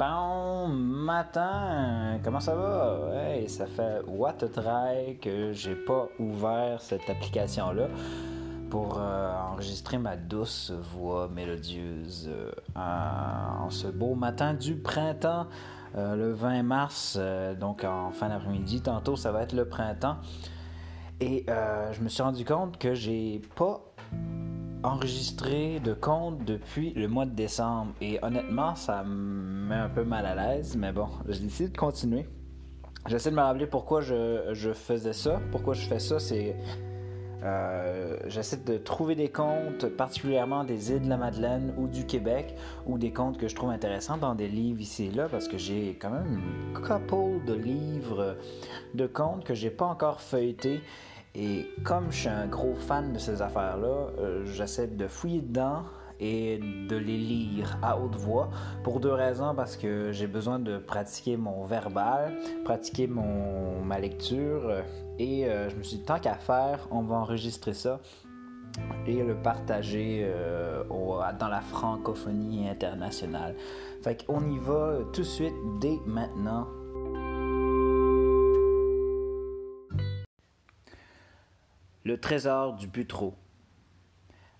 Bon matin, comment ça va? Hey, ça fait what try que j'ai pas ouvert cette application-là pour euh, enregistrer ma douce voix mélodieuse euh, en, ce beau matin du printemps, euh, le 20 mars, donc en fin d'après-midi. Tantôt, ça va être le printemps. Et je me suis rendu compte que j'ai pas enregistré de compte depuis le mois de décembre. Et honnêtement, ça me met un peu mal à l'aise, mais bon, j'ai décidé de continuer. J'essaie de me rappeler pourquoi je, faisais ça. Pourquoi je fais ça, c'est. Euh, j'essaie de trouver des comptes, particulièrement des îles de la Madeleine ou du Québec, ou des comptes que je trouve intéressants dans des livres ici et là, parce que j'ai quand même une couple de livres de comptes que j'ai pas encore feuilletés et comme je suis un gros fan de ces affaires-là, euh, j'essaie de fouiller dedans et de les lire à haute voix pour deux raisons parce que j'ai besoin de pratiquer mon verbal, pratiquer mon, ma lecture et euh, je me suis dit tant qu'à faire, on va enregistrer ça et le partager euh, dans la francophonie internationale. Fait qu'on y va tout de suite dès maintenant Le trésor du Butreau,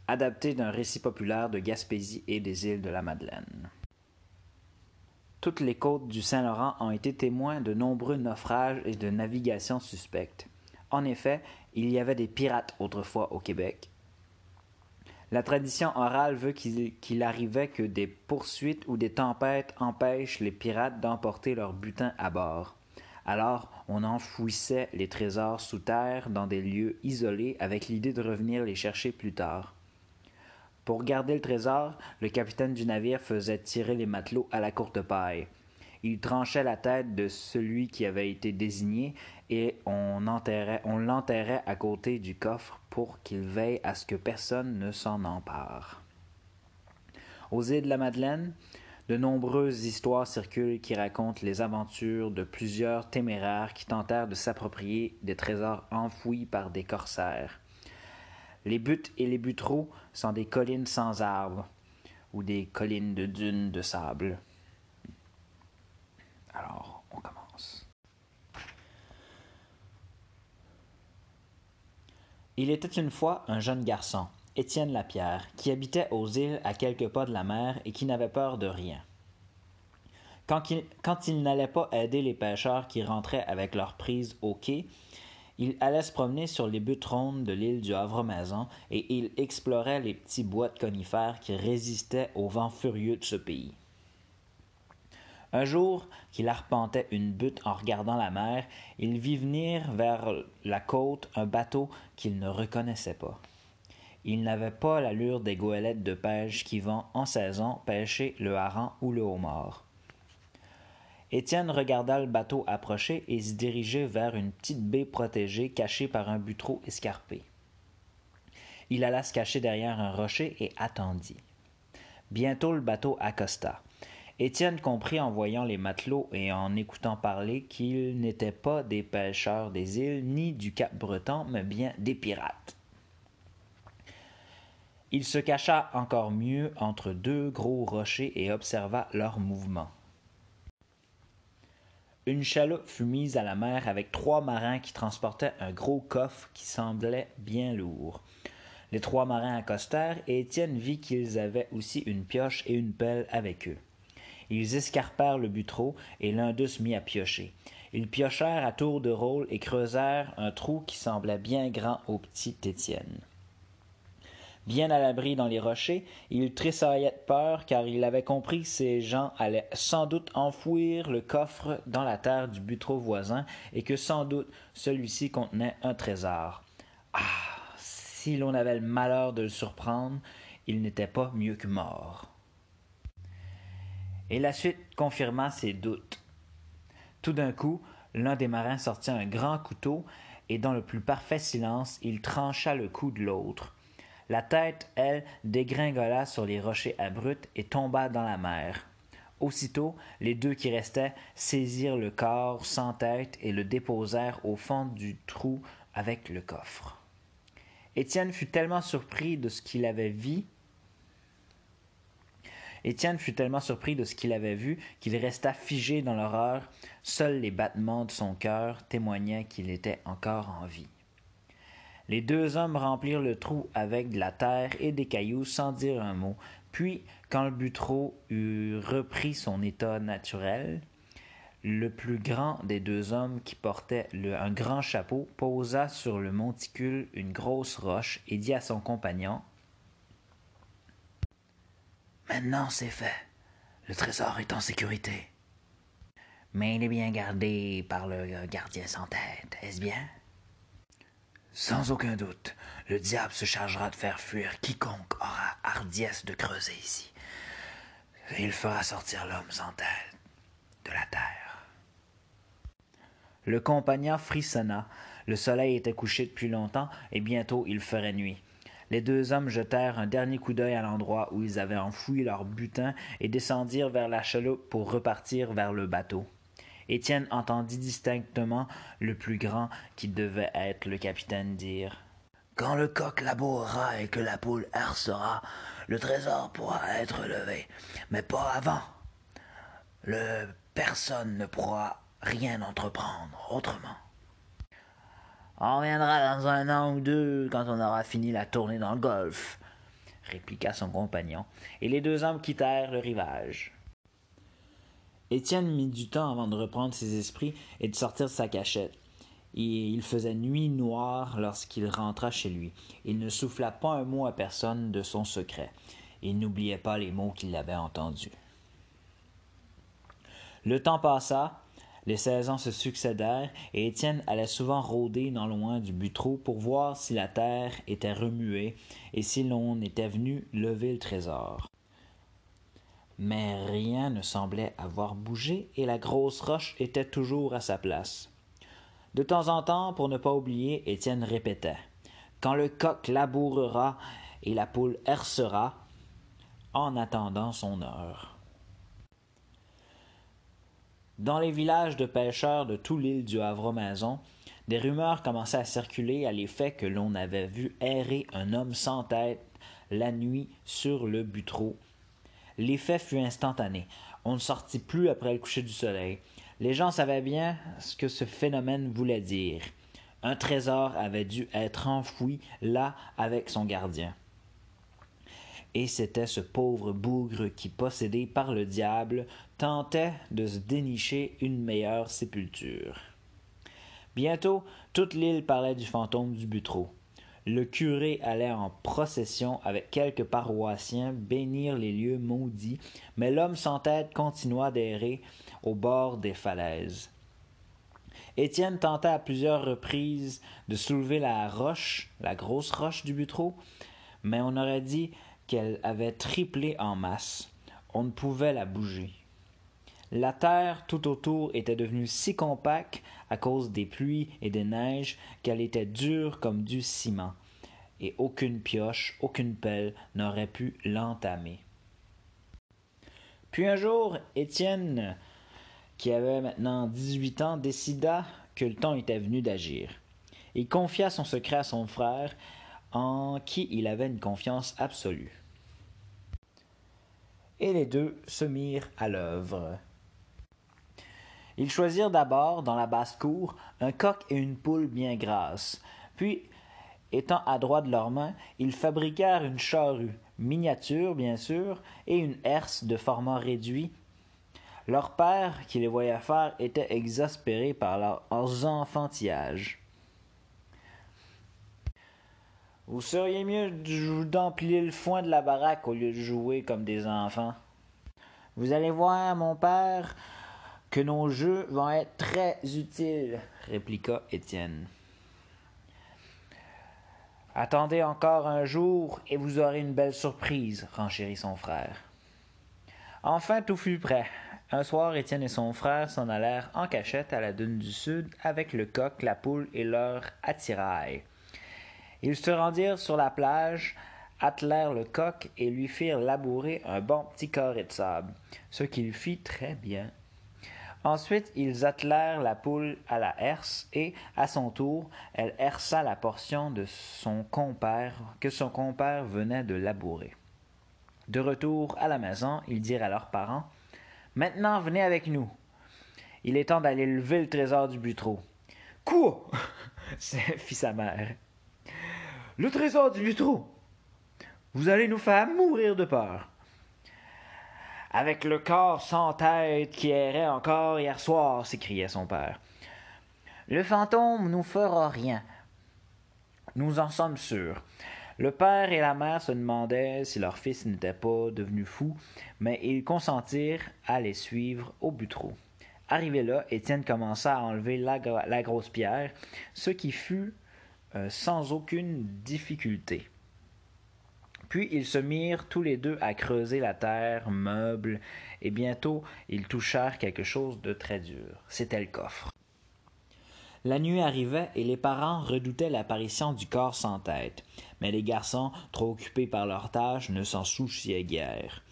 adapté d'un récit populaire de Gaspésie et des îles de la Madeleine. Toutes les côtes du Saint-Laurent ont été témoins de nombreux naufrages et de navigations suspectes. En effet, il y avait des pirates autrefois au Québec. La tradition orale veut qu'il arrivait que des poursuites ou des tempêtes empêchent les pirates d'emporter leur butin à bord. Alors, on enfouissait les trésors sous terre dans des lieux isolés avec l'idée de revenir les chercher plus tard. Pour garder le trésor, le capitaine du navire faisait tirer les matelots à la courte paille. Il tranchait la tête de celui qui avait été désigné et on, l'enterrait à côté du coffre pour qu'il veille à ce que personne ne s'en empare. Aux îles de la Madeleine, de nombreuses histoires circulent qui racontent les aventures de plusieurs téméraires qui tentèrent de s'approprier des trésors enfouis par des corsaires. Les buttes et les buttereaux sont des collines sans arbres ou des collines de dunes de sable. Alors, on commence. Il était une fois un jeune garçon Étienne Lapierre, qui habitait aux îles à quelques pas de la mer et qui n'avait peur de rien. Quand il, n'allait pas aider les pêcheurs qui rentraient avec leurs prises au quai, il allait se promener sur les buttes rondes de l'île du Havre-Maison et il explorait les petits bois de conifères qui résistaient au vent furieux de ce pays. Un jour qu'il arpentait une butte en regardant la mer, il vit venir vers la côte un bateau qu'il ne reconnaissait pas. Il n'avait pas l'allure des goélettes de pêche qui vont, en saison, pêcher le hareng ou le homard. Étienne regarda le bateau approcher et se dirigeait vers une petite baie protégée cachée par un butreau escarpé. Il alla se cacher derrière un rocher et attendit. Bientôt le bateau accosta. Étienne comprit en voyant les matelots et en écoutant parler qu'ils n'étaient pas des pêcheurs des îles ni du Cap Breton, mais bien des pirates. Il se cacha encore mieux entre deux gros rochers et observa leurs mouvements. Une chaloupe fut mise à la mer avec trois marins qui transportaient un gros coffre qui semblait bien lourd. Les trois marins accostèrent et Étienne vit qu'ils avaient aussi une pioche et une pelle avec eux. Ils escarpèrent le butreau et l'un d'eux se mit à piocher. Ils piochèrent à tour de rôle et creusèrent un trou qui semblait bien grand au petit Étienne. Bien à l'abri dans les rochers, il tressaillait de peur car il avait compris que ces gens allaient sans doute enfouir le coffre dans la terre du butreau voisin et que sans doute celui-ci contenait un trésor. Ah. Si l'on avait le malheur de le surprendre, il n'était pas mieux que mort. Et la suite confirma ses doutes. Tout d'un coup, l'un des marins sortit un grand couteau, et dans le plus parfait silence, il trancha le cou de l'autre. La tête, elle, dégringola sur les rochers abrupts et tomba dans la mer. Aussitôt, les deux qui restaient saisirent le corps sans tête et le déposèrent au fond du trou avec le coffre. Étienne fut tellement surpris de ce qu'il avait vu Étienne fut tellement surpris de ce qu'il avait vu qu'il resta figé dans l'horreur. Seuls les battements de son cœur témoignaient qu'il était encore en vie. Les deux hommes remplirent le trou avec de la terre et des cailloux sans dire un mot. Puis, quand le butreau eut repris son état naturel, le plus grand des deux hommes qui portait un grand chapeau posa sur le monticule une grosse roche et dit à son compagnon Maintenant c'est fait. Le trésor est en sécurité. Mais il est bien gardé par le gardien sans tête, est-ce bien Sans aucun doute, le diable se chargera de faire fuir quiconque aura hardiesse de creuser ici. Et il fera sortir l'homme sans tête de la terre. Le compagnon frissonna. Le soleil était couché depuis longtemps et bientôt il ferait nuit. Les deux hommes jetèrent un dernier coup d'œil à l'endroit où ils avaient enfoui leur butin et descendirent vers la chaloupe pour repartir vers le bateau. Étienne entendit distinctement le plus grand, qui devait être le capitaine, dire Quand le coq labourera et que la poule hercera, le trésor pourra être levé, mais pas avant. Le personne ne pourra rien entreprendre autrement. On reviendra dans un an ou deux quand on aura fini la tournée dans le golfe, répliqua son compagnon, et les deux hommes quittèrent le rivage. Étienne mit du temps avant de reprendre ses esprits et de sortir de sa cachette. Et il faisait nuit noire lorsqu'il rentra chez lui. Il ne souffla pas un mot à personne de son secret. Il n'oubliait pas les mots qu'il avait entendus. Le temps passa, les saisons se succédèrent et Étienne allait souvent rôder non loin du butreau pour voir si la terre était remuée et si l'on était venu lever le trésor. Mais rien ne semblait avoir bougé et la grosse roche était toujours à sa place. De temps en temps, pour ne pas oublier, Étienne répétait Quand le coq labourera et la poule hercera, en attendant son heure. Dans les villages de pêcheurs de tout l'île du Havre-Maison, des rumeurs commençaient à circuler à l'effet que l'on avait vu errer un homme sans tête la nuit sur le butreau. L'effet fut instantané. On ne sortit plus après le coucher du soleil. Les gens savaient bien ce que ce phénomène voulait dire. Un trésor avait dû être enfoui là avec son gardien et c'était ce pauvre bougre qui, possédé par le diable, tentait de se dénicher une meilleure sépulture. Bientôt, toute l'île parlait du fantôme du Butreau. Le curé allait en procession avec quelques paroissiens bénir les lieux maudits, mais l'homme sans tête continua d'errer au bord des falaises. Étienne tenta à plusieurs reprises de soulever la roche, la grosse roche du Butreau, mais on aurait dit qu'elle avait triplé en masse. On ne pouvait la bouger. La terre tout autour était devenue si compacte à cause des pluies et des neiges qu'elle était dure comme du ciment, et aucune pioche, aucune pelle n'aurait pu l'entamer. Puis un jour, Étienne, qui avait maintenant dix-huit ans, décida que le temps était venu d'agir. Il confia son secret à son frère, en qui il avait une confiance absolue et les deux se mirent à l'œuvre. Ils choisirent d'abord, dans la basse-cour, un coq et une poule bien grasses. Puis, étant adroits de leurs mains, ils fabriquèrent une charrue, miniature bien sûr, et une herse de format réduit. Leur père, qui les voyait faire, était exaspéré par leurs enfantillages. Vous seriez mieux d'empiler le foin de la baraque au lieu de jouer comme des enfants. Vous allez voir, mon père, que nos jeux vont être très utiles, répliqua Étienne. Attendez encore un jour et vous aurez une belle surprise, renchérit son frère. Enfin, tout fut prêt. Un soir, Étienne et son frère s'en allèrent en cachette à la dune du sud avec le coq, la poule et leur attirail. Ils se rendirent sur la plage, attelèrent le coq et lui firent labourer un bon petit carré de sable, ce qu'il fit très bien. Ensuite, ils attelèrent la poule à la herse et, à son tour, elle herça la portion de son compère que son compère venait de labourer. De retour à la maison, ils dirent à leurs parents Maintenant, venez avec nous. Il est temps d'aller lever le trésor du Butreau. Quoi? Fit sa mère. Le trésor du Butreau Vous allez nous faire mourir de peur. Avec le corps sans tête qui errait encore hier soir, s'écriait son père. Le fantôme nous fera rien. Nous en sommes sûrs. Le père et la mère se demandaient si leur fils n'était pas devenu fou, mais ils consentirent à les suivre au Butreau. Arrivé là, Étienne commença à enlever la, grosse pierre, ce qui fut euh, sans aucune difficulté. Puis ils se mirent tous les deux à creuser la terre, meubles, et bientôt ils touchèrent quelque chose de très dur. C'était le coffre. La nuit arrivait et les parents redoutaient l'apparition du corps sans tête, mais les garçons, trop occupés par leurs tâches, ne s'en souciaient guère.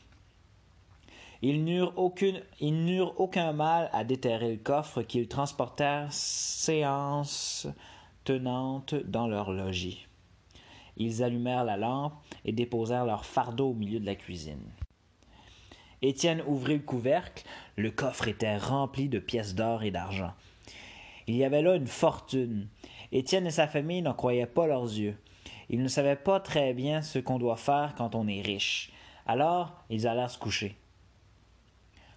Ils n'eurent, aucun mal à déterrer le coffre qu'ils transportèrent séance tenante dans leur logis. Ils allumèrent la lampe et déposèrent leur fardeau au milieu de la cuisine. Étienne ouvrit le couvercle, le coffre était rempli de pièces d'or et d'argent. Il y avait là une fortune. Étienne et sa famille n'en croyaient pas leurs yeux. Ils ne savaient pas très bien ce qu'on doit faire quand on est riche. Alors, ils allèrent se coucher.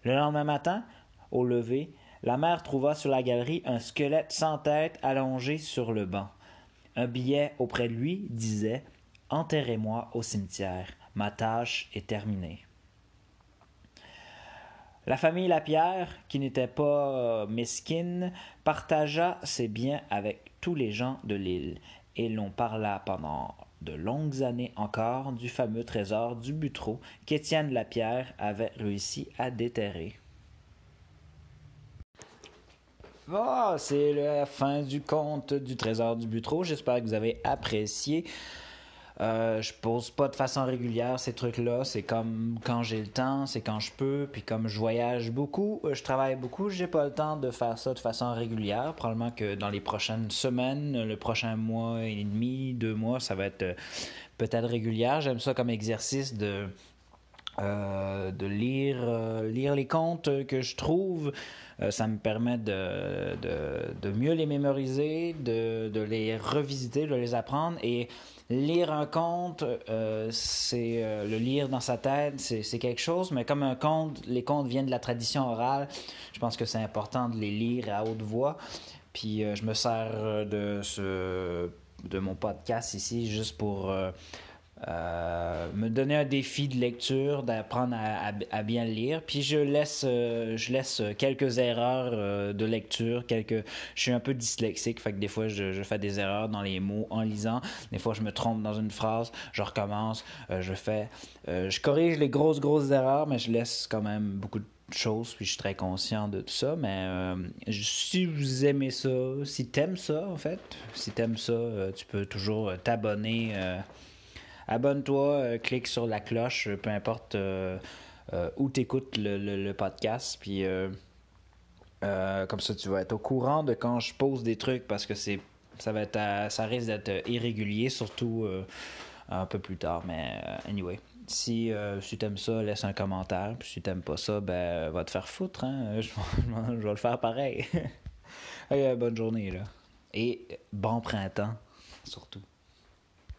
Le lendemain matin, au lever, la mère trouva sur la galerie un squelette sans tête allongé sur le banc. Un billet auprès de lui disait Enterrez-moi au cimetière. Ma tâche est terminée. La famille Lapierre, qui n'était pas euh, mesquine, partagea ses biens avec tous les gens de l'île, et l'on parla pendant de longues années encore du fameux trésor du Butreau qu'Étienne Lapierre avait réussi à déterrer. C'est la fin du conte du trésor du Butreau. J'espère que vous avez apprécié. Euh, je pose pas de façon régulière ces trucs-là. C'est comme quand j'ai le temps, c'est quand je peux. Puis comme je voyage beaucoup, euh, je travaille beaucoup, j'ai pas le temps de faire ça de façon régulière. Probablement que dans les prochaines semaines, le prochain mois et demi, deux mois, ça va être euh, peut-être régulière. J'aime ça comme exercice de de lire, lire les contes que je trouve. Ça me permet de, de, de, mieux les mémoriser, de, de les revisiter, de les apprendre. Et lire un conte, euh, c'est euh, le lire dans sa tête, c'est quelque chose, mais comme un conte, les contes viennent de la tradition orale, je pense que c'est important de les lire à haute voix. Puis euh, je me sers de ce de mon podcast ici juste pour euh, me donner un défi de lecture, d'apprendre à, bien lire. Puis je laisse, euh, je laisse quelques erreurs euh, de lecture, quelques. Je suis un peu dyslexique, fait que des fois je, fais des erreurs dans les mots en lisant. Des fois je me trompe dans une phrase, je recommence, je fais, je corrige les grosses grosses erreurs, mais je laisse quand même beaucoup de choses, puis je suis très conscient de tout ça, mais si vous aimez ça, si t'aimes ça, en fait, si t'aimes ça, tu peux toujours t'abonner abonne-toi, euh, clique sur la cloche, peu importe euh, euh, où tu écoutes le, podcast. Puis comme ça, tu vas être au courant de quand je pose des trucs parce que c'est ça va être ça risque d'être irrégulier, surtout un peu plus tard. Mais anyway. Si, tu aimes ça, laisse un commentaire. Puis si t'aimes pas ça, ben va te faire foutre. Hein? Je, vais le faire pareil. bonne journée là. Et bon printemps, surtout.